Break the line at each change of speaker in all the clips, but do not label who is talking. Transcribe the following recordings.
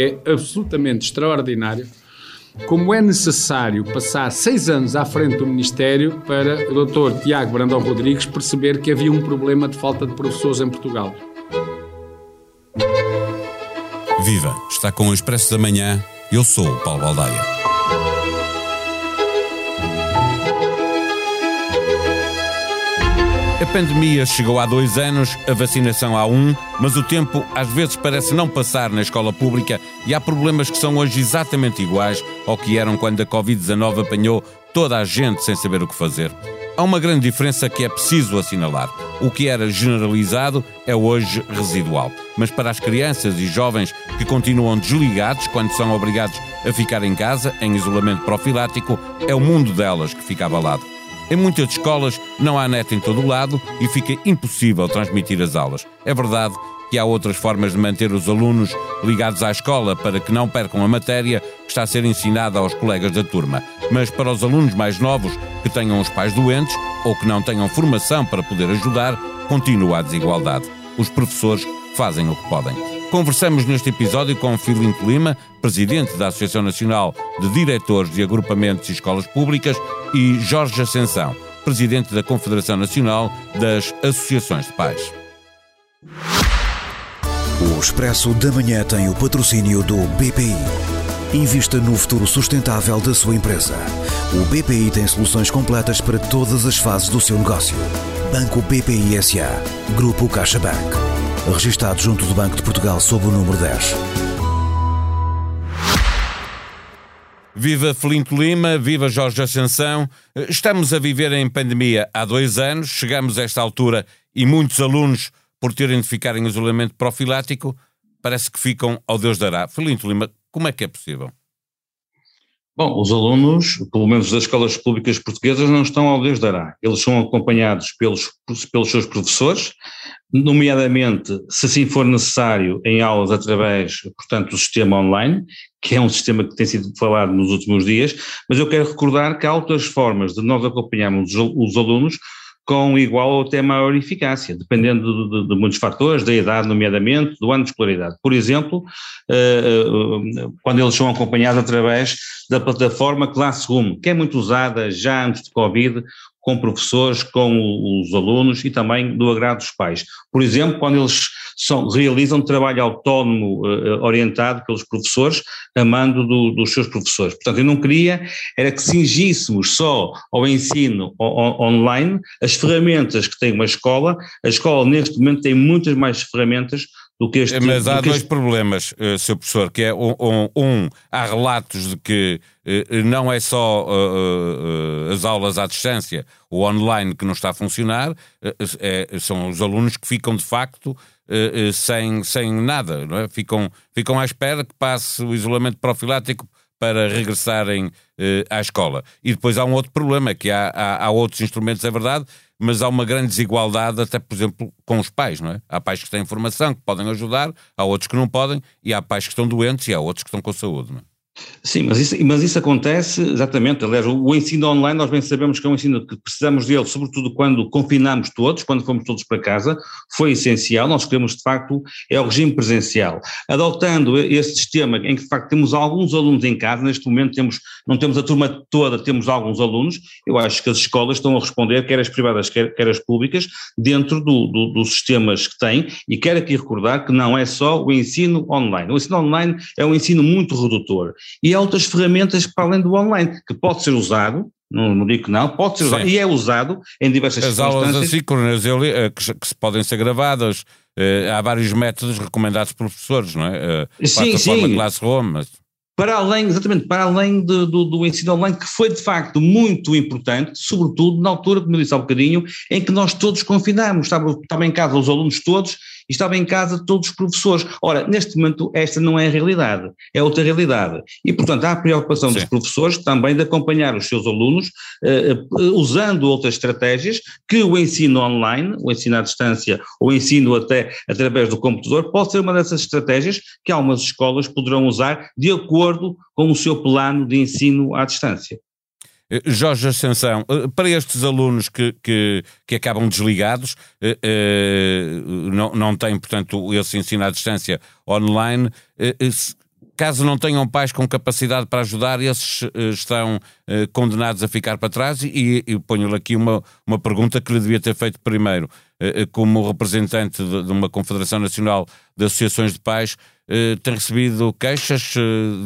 é absolutamente extraordinário como é necessário passar seis anos à frente do Ministério para o Dr. Tiago Brandão Rodrigues perceber que havia um problema de falta de professores em Portugal.
Viva! Está com o Expresso da Manhã. Eu sou o Paulo Baldaia. A pandemia chegou há dois anos, a vacinação há um, mas o tempo às vezes parece não passar na escola pública e há problemas que são hoje exatamente iguais ao que eram quando a Covid-19 apanhou toda a gente sem saber o que fazer. Há uma grande diferença que é preciso assinalar. O que era generalizado é hoje residual. Mas para as crianças e jovens que continuam desligados quando são obrigados a ficar em casa, em isolamento profilático, é o mundo delas que fica abalado. Em muitas escolas não há net em todo o lado e fica impossível transmitir as aulas. É verdade que há outras formas de manter os alunos ligados à escola para que não percam a matéria que está a ser ensinada aos colegas da turma. Mas para os alunos mais novos que tenham os pais doentes ou que não tenham formação para poder ajudar, continua a desigualdade. Os professores fazem o que podem. Conversamos neste episódio com Filinto Lima, presidente da Associação Nacional de Diretores de Agrupamentos e Escolas Públicas, e Jorge Ascensão, presidente da Confederação Nacional das Associações de Pais.
O Expresso da Manhã tem o patrocínio do BPI. Invista no futuro sustentável da sua empresa. O BPI tem soluções completas para todas as fases do seu negócio. Banco BPI SA. Grupo CaixaBank registado junto do Banco de Portugal sob o número 10.
Viva Felinto Lima, viva Jorge Ascensão. Estamos a viver em pandemia há dois anos, chegamos a esta altura e muitos alunos, por terem de ficar em isolamento profilático, parece que ficam ao Deus dará. Felinto Lima, como é que é possível?
Bom, os alunos, pelo menos das escolas públicas portuguesas, não estão ao Deus dará. Eles são acompanhados pelos, pelos seus professores, nomeadamente, se assim for necessário, em aulas através, portanto, do sistema online, que é um sistema que tem sido falado nos últimos dias, mas eu quero recordar que há outras formas de nós acompanharmos os, os alunos com igual ou até maior eficácia, dependendo de, de, de, muitos fatores, da idade, nomeadamente, do ano de escolaridade. Por exemplo, uh, uh, quando eles são acompanhados através da plataforma Classroom, que é muito usada já antes de Covid, com professores, com os alunos e também do agrado dos pais. Por exemplo, quando eles são, realizam trabalho autónomo uh, orientado pelos professores, a mando do, dos seus professores. Portanto, eu não queria era que cingíssemos só ao ensino online as ferramentas que tem uma escola. A escola, neste momento, tem muitas mais ferramentas do que este.
Mas há dois este... problemas, uh, Sr. Professor, que é um, um, um, há relatos de que uh, não é só uh, as aulas à distância, o online que não está a funcionar, é, são os alunos que ficam de facto sem, sem nada, é? ficam, ficam à espera que passe o isolamento profilático para regressarem à escola. E depois há um outro problema, que há, há, há outros instrumentos, é verdade, mas há uma grande desigualdade, até por exemplo, com os pais, não é? Há pais que têm informação, que podem ajudar, há outros que não podem, e há pais que estão doentes e há outros que estão com saúde, não é?
Sim, mas isso, mas isso acontece exatamente. Aliás, o, ensino online, nós bem sabemos que é um ensino que precisamos dele, sobretudo quando confinamos todos, quando fomos todos para casa, foi essencial. Nós queremos, de facto, é o regime presencial. Adotando esse sistema em que, de facto, temos alguns alunos em casa, neste momento temos, não temos a turma toda, temos alguns alunos, eu acho que as escolas estão a responder, quer as privadas, quer, quer as públicas, dentro do, do, dos sistemas que têm, e quero aqui recordar que não é só o ensino online. O ensino online é um ensino muito redutor e há outras ferramentas para além do online, que pode ser usado, não, não digo que não, pode ser usado, Sim. e é usado em diversas
As aulas assíncronas eh, que, que podem ser gravadas, eh, há vários métodos recomendados por professores, não é? Uh, sim, sim. Classroom, mas...
Para além, exatamente, para além de, do, do ensino online, que foi de facto muito importante, sobretudo na altura, como eu disse há um bocadinho, em que nós todos confinámos, estavam, estavam em casa os alunos todos e estavam em casa todos os professores. Ora, neste momento esta não é a realidade, é outra realidade. E, portanto, há a preocupação Sim. dos professores também de acompanhar os seus alunos uh, usando outras estratégias que o ensino online, o ensino à distância, ou o ensino até através do computador, pode ser uma dessas estratégias que algumas escolas poderão usar de acordo com o seu plano de ensino à distância.
Eh, Jorge Ascensão, eh, para estes alunos que, que, que acabam desligados, eh, não, não têm, portanto, esse ensino à distância online, caso não tenham pais com capacidade para ajudar, esses estão condenados a ficar para trás? E, e ponho-lhe aqui uma, uma pergunta que lhe devia ter feito primeiro. Como representante de uma Confederação Nacional de Associações de Pais, tem recebido queixas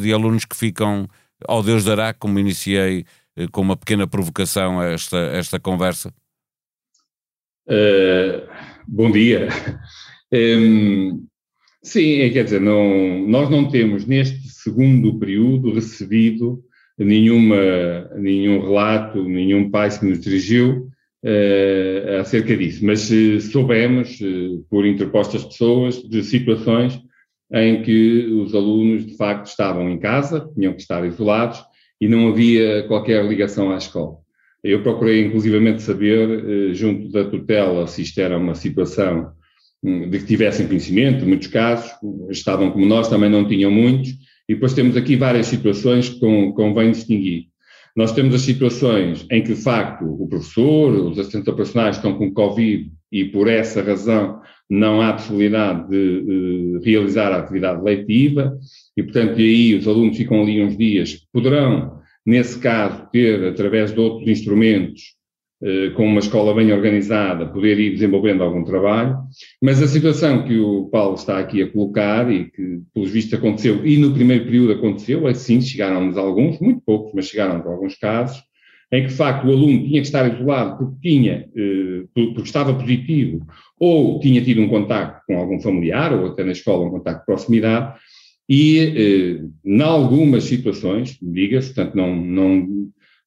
de alunos que ficam ao Deus dará, como iniciei com uma pequena provocação a esta, esta conversa?
Uh, bom dia. Um, sim, é, quer dizer, não, nós não temos neste segundo período recebido nenhuma, nenhum relato, nenhum pai se nos dirigiu uh, acerca disso, mas uh, soubemos, por interpostas pessoas, de situações em que os alunos de facto estavam em casa, tinham que estar isolados e não havia qualquer ligação à escola. Eu procurei inclusivamente saber, eh, junto da tutela, se isto era uma situação hum, de que tivessem conhecimento, muitos casos, estavam como nós, também não tinham muitos, e depois temos aqui várias situações que convém distinguir. Nós temos as situações em que, de facto, o professor, os assistentes operacionais estão com Covid e, por essa razão, não há possibilidade de, de realizar a atividade leitiva, e, portanto, aí os alunos ficam ali uns dias, poderão nesse caso, ter, através de outros instrumentos, eh, com uma escola bem organizada, poder ir desenvolvendo algum trabalho, mas a situação que o Paulo está aqui a colocar e que, pelos vistos, aconteceu, e no primeiro período aconteceu, é sim, chegaram-nos alguns, muito poucos, mas chegaram-nos alguns casos, em que, de facto, o aluno tinha que estar isolado porque tinha, eh, porque estava positivo, ou tinha tido um contacto com algum familiar, ou até na escola um contacto de proximidade, e, eh, em algumas situações, diga-se, portanto, não, não,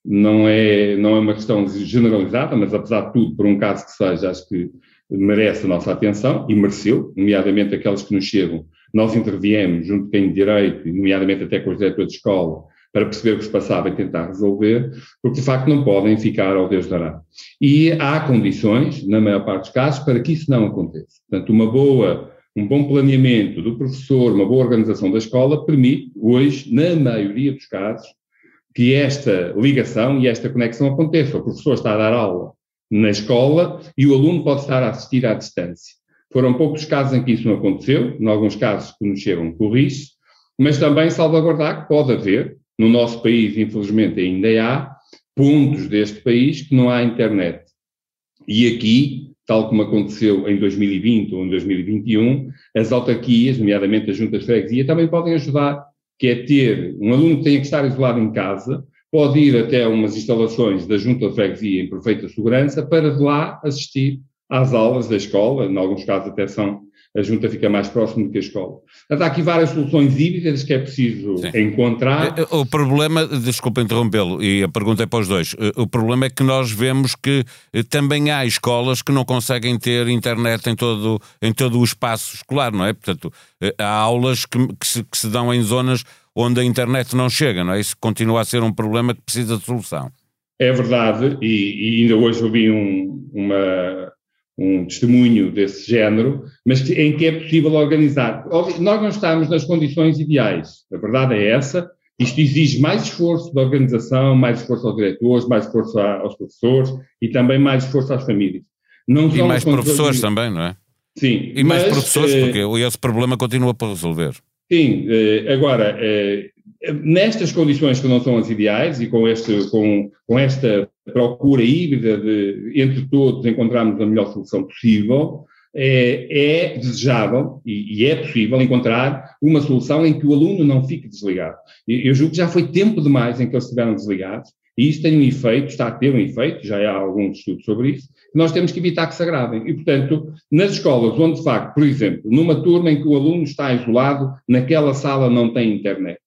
não, é, não é uma questão generalizada, mas apesar de tudo, por um caso que seja, acho que merece a nossa atenção, e mereceu, nomeadamente aqueles que nos chegam. Nós interviemos junto de quem de direito, nomeadamente até com os diretores de escola, para perceber o que se passava e tentar resolver, porque de facto não podem ficar ao Deus dará. E há condições, na maior parte dos casos, para que isso não aconteça. Portanto, uma boa um bom planeamento do professor, uma boa organização da escola, permite, hoje, na maioria dos casos, que esta ligação e esta conexão aconteça. O professor está a dar aula na escola e o aluno pode estar a assistir à distância. Foram poucos casos em que isso não aconteceu, em alguns casos que nos chegam corrige, mas também salvaguardar que pode haver, no nosso país, infelizmente, ainda há pontos deste país que não há internet. E aqui tal como aconteceu em 2020 ou em 2021, as autarquias, nomeadamente as juntas de freguesia, também podem ajudar, que é ter um aluno que tenha que estar isolado em casa, pode ir até umas instalações da junta de freguesia em perfeita segurança para de lá assistir às aulas da escola, em alguns casos até são a junta fica mais próxima do que a escola. Portanto, há aqui várias soluções híbridas que é preciso Sim. encontrar.
Eh, eh, o problema, desculpa interrompê-lo, e a pergunta é para os dois, eh, o problema é que nós vemos que também há escolas que não conseguem ter internet em todo, em todo o espaço escolar, não é? Portanto, há aulas que, que, se, que se dão em zonas onde a internet não chega, não é? Isso continua a ser um problema que precisa de solução.
É verdade, e, e ainda hoje ouvi um, uma, um testemunho desse género, mas em que é possível organizar. Nós não estamos nas condições ideais, a verdade é essa. Isto exige mais esforço da organização, mais esforço aos diretores, mais esforço aos professores e também mais esforço às famílias.
Não e mais professores também, não é?
Sim.
E mais mas, professores, eh, porque esse problema continua para resolver.
Sim, eh, agora, eh, nestas condições que não são as ideais e com, este, com, com esta procura híbrida de, entre todos, encontrarmos a melhor solução possível, é, é desejável e, e, é possível encontrar uma solução em que o aluno não fique desligado. Eu julgo que já foi tempo demais em que eles estiveram desligados, e isso tem um efeito, está a ter um efeito, já há alguns estudos sobre isso, nós temos que evitar que se agravem. E, portanto, nas escolas onde, de facto, por exemplo, numa turma em que o aluno está isolado, naquela sala não tem internet,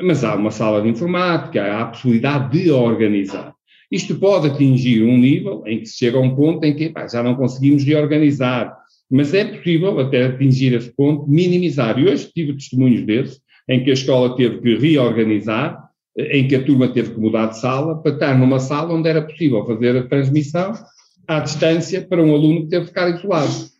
mas há uma sala de informática, há a possibilidade de organizar. Isto pode atingir um nível em que se chega a um ponto em que pá, já não conseguimos reorganizar, mas é possível até atingir esse ponto, minimizar. E hoje tive testemunhos desses, em que a escola teve que reorganizar, em que a turma teve que mudar de sala para estar numa sala onde era possível fazer a transmissão à distância para um aluno que teve que ficar isolado.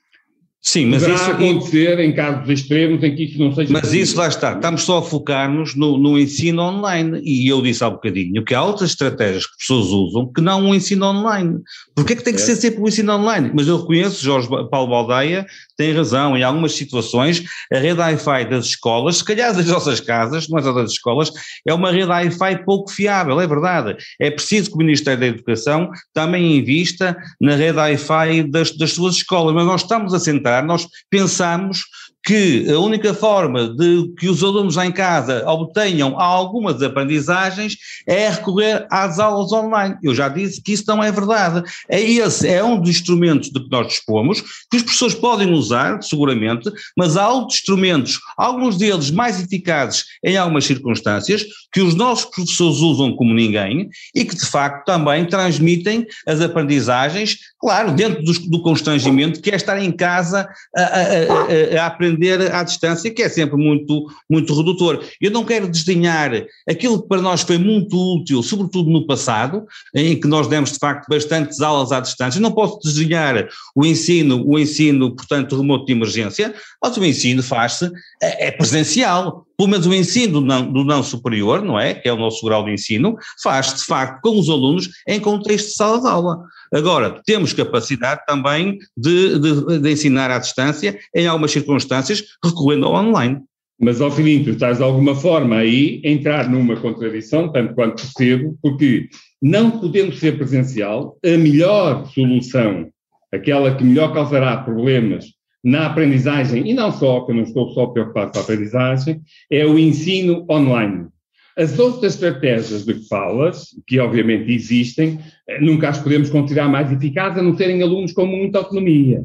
Sim, mas Poderá isso acontecer em casos extremos em que isso não seja.
Mas possível. isso lá está. Estamos só a focar-nos no, no, ensino online. E eu disse há bocadinho que há outras estratégias que pessoas usam que não o ensino online. Porquê é que tem que é. ser sempre o ensino online? Mas eu reconheço, Jorge Paulo Baldeia tem razão. Em algumas situações, a rede Wi-Fi das escolas, se calhar das nossas casas, não é das escolas, é uma rede Wi-Fi pouco fiável, é verdade. É preciso que o Ministério da Educação também invista na rede Wi-Fi das, das suas escolas. Mas nós estamos a sentar nós pensamos que a única forma de que os alunos em casa obtenham algumas aprendizagens é recorrer às aulas online. Eu já disse que isso não é verdade. É esse é um dos instrumentos de que nós dispomos, que as pessoas podem usar, seguramente, mas há outros instrumentos, alguns deles mais eficazes em algumas circunstâncias, que os nossos professores usam como ninguém e que de facto também transmitem as aprendizagens, claro, dentro do, do constrangimento que é estar em casa a, a, a, a aprender aprender à distância, que é sempre muito, muito redutor. Eu não quero desdenhar aquilo que para nós foi muito útil, sobretudo no passado, em que nós demos de facto bastantes aulas à distância. Não posso desdenhar o ensino, o ensino, portanto, remoto de emergência, mas o ensino faz-se, é, é presencial pelo menos o ensino do não, do não, superior, não é? Que é o nosso grau de ensino, faz de facto com os alunos em contexto de sala de aula. Agora, temos capacidade também de, de, de ensinar à distância, em algumas circunstâncias, recorrendo ao online.
Mas, ao fim, tu estás de alguma forma aí entrar numa contradição, tanto quanto percebo, porque não podendo ser presencial, a melhor solução, aquela que melhor causará problemas na aprendizagem, e não só, que eu não estou só preocupado com a aprendizagem, é o ensino online. As outras estratégias de que falas, que obviamente existem, eh, nunca as podemos considerar mais eficazes a não serem alunos com muita autonomia.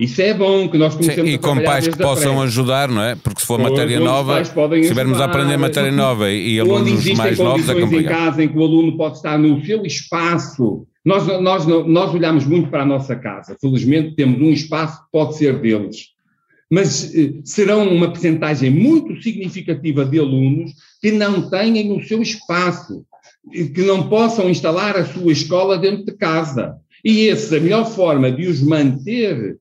Isso é bom que nós conhecemos
Sim, E com pais que possam ajudar, não é? Porque se for matéria nova, se tivermos a aprender matéria nova e, e alunos mais novos, é complicado.
em casa em que o aluno pode estar no seu espaço. Nós, nós, nós olhamos muito para a nossa casa. Felizmente temos um espaço que pode ser deles mas eh, serão uma percentagem muito significativa de alunos que não têm o seu espaço, que não possam instalar a sua escola dentro de casa. E essa, a melhor forma de os manter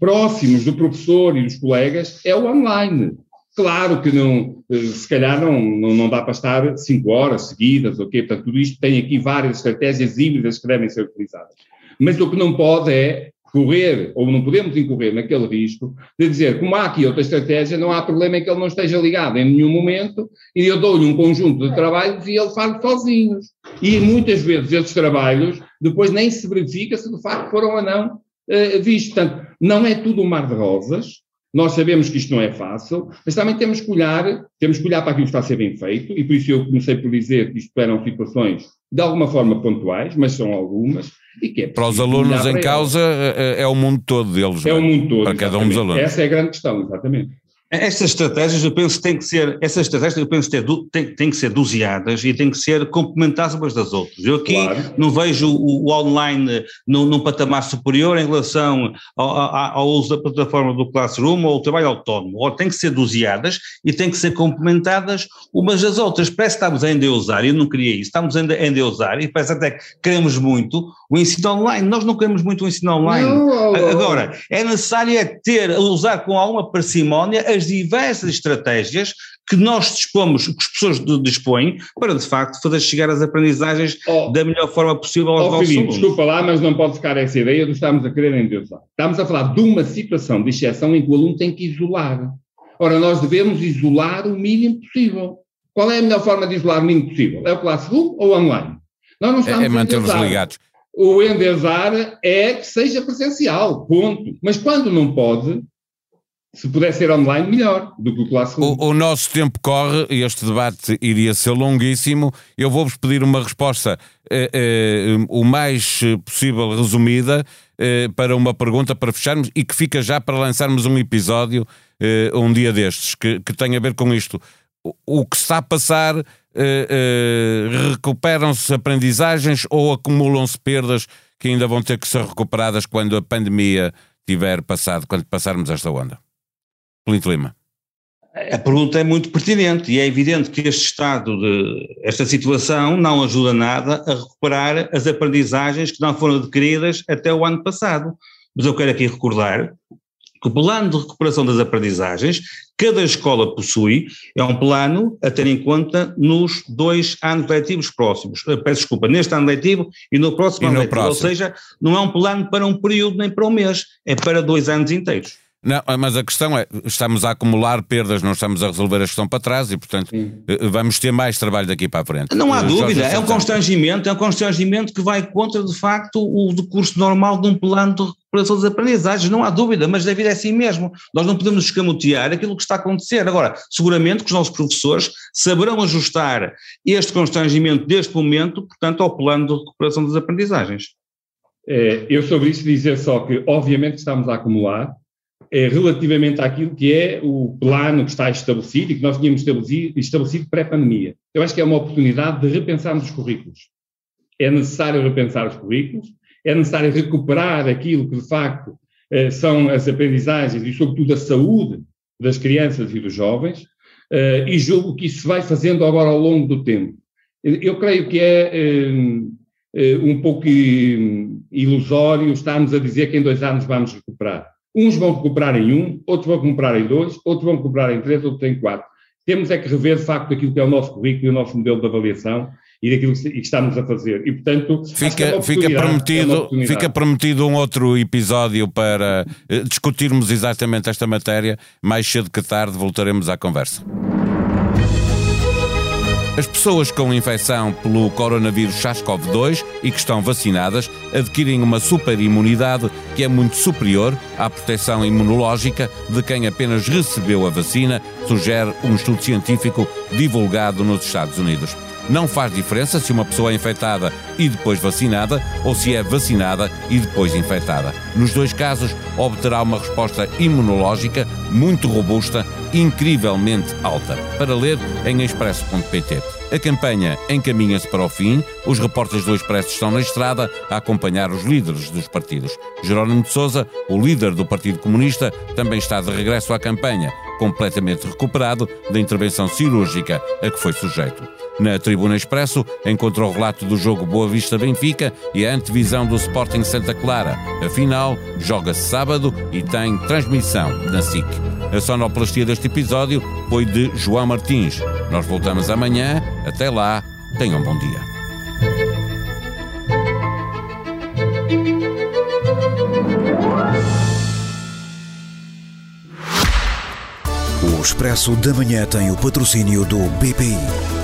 próximos do professor e dos colegas é o online. Claro que não, eh, se calhar não, não dá para estar cinco horas seguidas, ok? Portanto, tudo isto tem aqui várias estratégias híbridas que devem ser utilizadas. Mas o que não pode é correr, ou não podemos incorrer naquele risco, de dizer, como há aqui outra estratégia, não há problema em que ele não esteja ligado em nenhum momento, e eu dou-lhe um conjunto de trabalhos e ele faz sozinhos. E muitas vezes esses trabalhos, depois nem se verifica se de facto foram ou não uh, vistos. Portanto, não é tudo um mar de rosas, nós sabemos que isto não é fácil, mas também temos que olhar, temos que olhar para aquilo que está a ser bem feito, e por isso eu comecei por dizer que isto eram situações de alguma forma pontuais, mas são algumas, e que é
Para os alunos em causa é, é, o mundo todo deles.
É, é? o mundo todo.
Para cada um dos alunos.
Essa é a grande questão, exatamente.
Estas estratégias, eu penso que têm que ser, essas estratégias, eu penso que têm, têm que ser doseadas e têm que ser complementadas umas das outras. Eu aqui claro. não vejo o, o online num, num, patamar superior em relação ao, ao, ao, uso da plataforma do Classroom ou ao trabalho autónomo. Ou têm que ser doseadas e têm que ser complementadas umas das outras. Parece que estamos a endeusar, eu não queria isso, estamos a endeusar e parece até que queremos muito o ensino online. Nós não queremos muito o ensino online. Não, Agora, é necessário é ter, usar com alguma parcimónia as diversas estratégias que nós dispomos, que as pessoas dispõem, para de facto fazer chegar as aprendizagens oh, da melhor forma possível aos oh, nossos
Filipe, alunos. Desculpa lá, mas não pode ficar essa ideia de estarmos a querer endeusar. Estamos a falar de uma situação de exceção em que o aluno tem que isolar. Ora, nós devemos isolar o mínimo possível. Qual é a melhor forma de isolar o mínimo possível? É o Classroom ou online?
Nós não estamos é, é mantê-los ligados.
O endesar é que seja presencial, ponto. Mas quando não pode, se puder ser online, melhor do que o Classroom.
O, o nosso tempo corre e este debate iria ser longuíssimo. Eu vou-vos pedir uma resposta eh, eh, o mais possível resumida eh, para uma pergunta para fecharmos e que fica já para lançarmos um episódio eh, um dia destes que, que tem a ver com isto. O, o que está a passar, eh, eh, recuperam-se aprendizagens ou acumulam-se perdas que ainda vão ter que ser recuperadas quando a pandemia tiver passado, quando passarmos esta onda? Polito Lima.
A pergunta é muito pertinente e é evidente que este estado de, esta situação não ajuda nada a recuperar as aprendizagens que não foram adquiridas até o ano passado. Mas eu quero aqui recordar que o plano de recuperação das aprendizagens, cada escola possui, é um plano a ter em conta nos dois anos letivos próximos. Eh, peço desculpa, neste ano letivo e no próximo
E
ano
no
letivo.
próximo.
Ou seja, não é um plano para um período nem para um mês, é para dois anos inteiros.
Não, mas a questão é, estamos a acumular perdas, não estamos a resolver a questão para trás e, portanto, eh, vamos ter mais trabalho daqui para a frente.
Não há
Eh, Jorge
dúvida, é um constrangimento, é um constrangimento que vai contra, de facto, o decurso normal de um plano de recuperação das aprendizagens, não há dúvida, mas deve ir assim mesmo. Nós não podemos escamotear aquilo que está a acontecer. Agora, seguramente que os nossos professores saberão ajustar este constrangimento deste momento, portanto, ao plano de recuperação das aprendizagens.
Eh, Eu sobre isso dizer só que, obviamente, estamos a acumular eh, relativamente àquilo que é o plano que está estabelecido e que nós tínhamos estabelecido, estabelecido pré-pandemia. Eu acho que é uma oportunidade de repensarmos os currículos. É necessário repensar os currículos, é necessário recuperar aquilo que, de facto, eh, são as aprendizagens e, sobretudo, a saúde das crianças e dos jovens, eh, e julgo que isso se vai fazendo agora ao longo do tempo. Eu- creio que é eh, um pouco ilusório estarmos a dizer que em dois anos vamos recuperar. Uns vão recuperar em um, outros vão recuperar em dois, outros vão recuperar em três, outros em quatro. Temos é que rever, de facto, aquilo que é o nosso currículo e o nosso modelo de avaliação e daquilo que estamos a fazer. E, portanto, é
Fica, fica,
é uma
prometido,
oportunidade.
fica prometido um outro episódio para eh, discutirmos exatamente esta matéria. Mais cedo que tarde voltaremos à conversa. As pessoas com infecção pelo coronavírus SARS-CoV-2 e que estão vacinadas adquirem uma superimunidade que é muito superior à proteção imunológica de quem apenas recebeu a vacina, sugere um estudo científico divulgado nos Estados Unidos. Não faz diferença se uma pessoa é infectada e depois vacinada ou se é vacinada e depois infectada. Nos dois casos, obterá uma resposta imunológica muito robusta, incrivelmente alta. Para ler em expresso.pt. A campanha encaminha-se para o fim. Os repórteres do Expresso estão na estrada a acompanhar os líderes dos partidos. Jerónimo de Sousa, o líder do Partido Comunista, também está de regresso à campanha, completamente recuperado da intervenção cirúrgica a que foi sujeito. Na Tribuna Expresso encontra o relato do jogo Boa Vista-Benfica e a antevisão do Sporting Santa Clara. A final joga-se sábado e tem transmissão na SIC. A sonoplastia deste episódio foi de João Martins. Nós voltamos amanhã. Até lá, tenham bom dia.
O Expresso da Manhã tem o patrocínio do BPI.